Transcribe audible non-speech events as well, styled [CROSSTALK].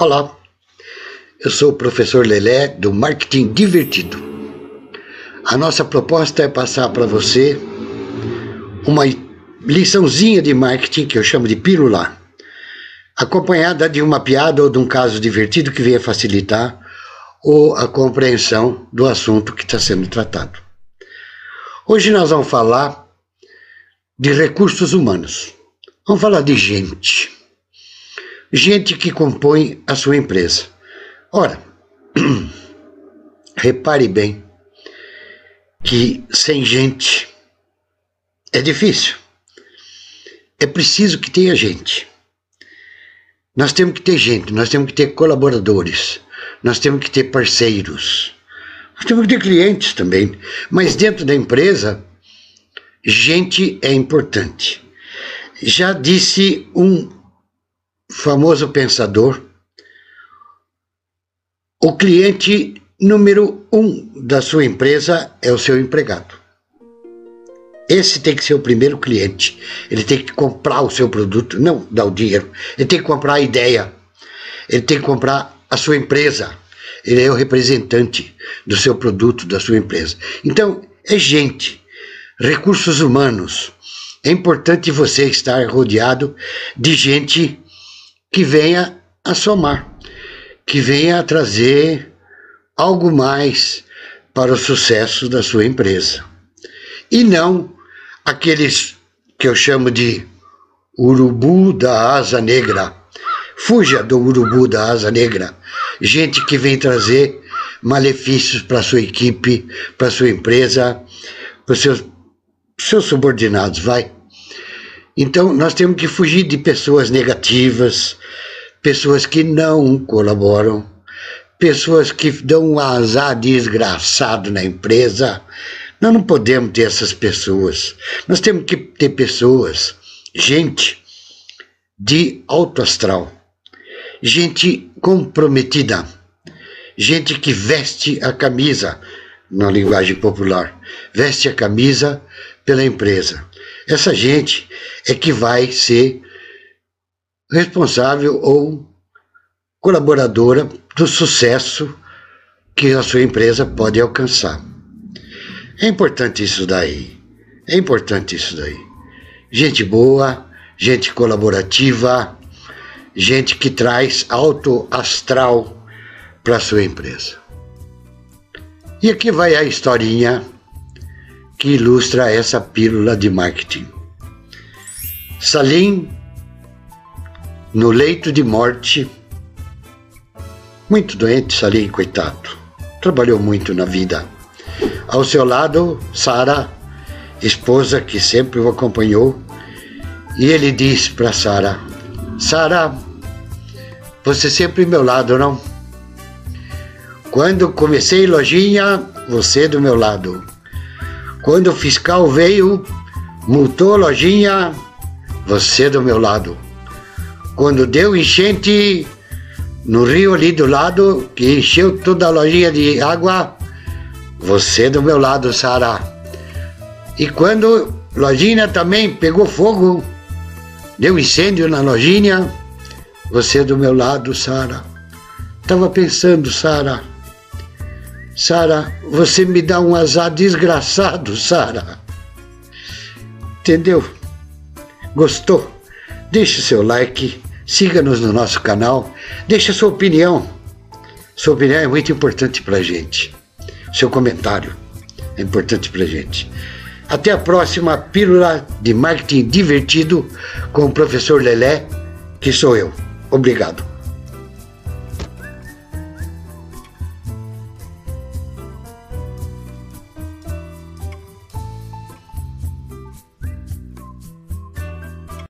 Olá, eu sou o professor Lelé do Marketing Divertido. A nossa proposta é passar para você uma liçãozinha de marketing que eu chamo de pílula, acompanhada de uma piada ou de um caso divertido que venha facilitar ou a compreensão do assunto que está sendo tratado. Hoje nós vamos falar de recursos humanos. Vamos falar de gente gente que compõe a sua empresa. Ora, [CLEARS THROAT] repare bem que sem gente é difícil. É preciso que tenha gente. Nós temos que ter gente, nós temos que ter colaboradores, nós temos que ter parceiros, nós temos que ter clientes também. Mas dentro da empresa, gente é importante. Já disse um famoso pensador, o cliente número um da sua empresa é o seu empregado. Esse tem que ser o primeiro cliente. Ele tem que comprar o seu produto, não dar o dinheiro. Ele tem que comprar a ideia. Ele tem que comprar a sua empresa. Ele é o representante do seu produto, da sua empresa. Então, é gente, recursos humanos. É importante você estar rodeado de gente que venha a somar, que venha a trazer algo mais para o sucesso da sua empresa. E não aqueles que eu chamo de urubu da asa negra. Fuja do urubu da asa negra. Gente que vem trazer malefícios para sua equipe, para sua empresa, para seus seus subordinados, vai. Então, nós temos que fugir de pessoas negativas, pessoas que não colaboram, pessoas que dão um azar desgraçado na empresa. Nós não podemos ter essas pessoas. Nós temos que ter pessoas, gente de alto astral, gente comprometida, gente que veste a camisa, na linguagem popular, veste a camisa pela empresa. Essa gente é que vai ser responsável ou colaboradora do sucesso que a sua empresa pode alcançar. É importante isso daí. É importante isso daí. Gente boa, gente colaborativa, gente que traz alto astral para sua empresa. E aqui vai a historinha que ilustra essa pílula de marketing. Salim no leito de morte, muito doente, Salim, coitado. Trabalhou muito na vida. Ao seu lado, Sara, esposa que sempre o acompanhou, e ele diz para Sara: Sara, você sempre meu lado, não? Quando comecei lojinha, você do meu lado. Quando o fiscal veio, multou lojinha, você do meu lado. Quando deu enchente no rio ali do lado, que encheu toda a lojinha de água, você do meu lado, Sara. E quando a lojinha também pegou fogo, deu incêndio na lojinha, você do meu lado, Sara. Tava pensando, Sara. Sara, você me dá um azar desgraçado, Sara. Entendeu? Gostou? Deixe seu like Siga-nos no nosso canal, deixe sua opinião. Sua opinião é muito importante para a gente. Seu comentário é importante para a gente. Até a próxima Pílula de Marketing Divertido com o professor Lelé, que sou eu. Obrigado.